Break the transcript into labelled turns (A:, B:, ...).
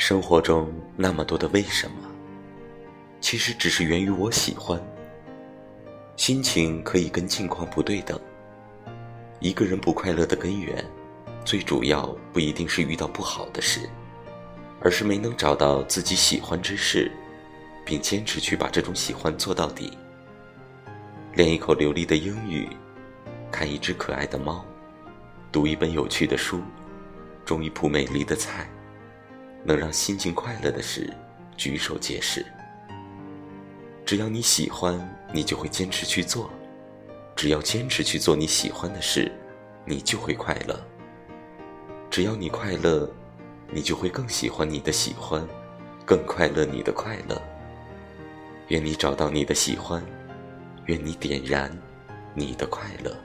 A: 生活中那么多的为什么，其实只是源于我喜欢。心情可以跟境况不对等。一个人不快乐的根源，最主要不一定是遇到不好的事，而是没能找到自己喜欢之事，并坚持去把这种喜欢做到底。练一口流利的英语，看一只可爱的猫，读一本有趣的书，种一圃美丽的菜，能让心情快乐的事，举手皆是。只要你喜欢，你就会坚持去做；只要坚持去做你喜欢的事，你就会快乐。只要你快乐，你就会更喜欢你的喜欢，更快乐你的快乐。愿你找到你的喜欢，愿你点燃你的快乐。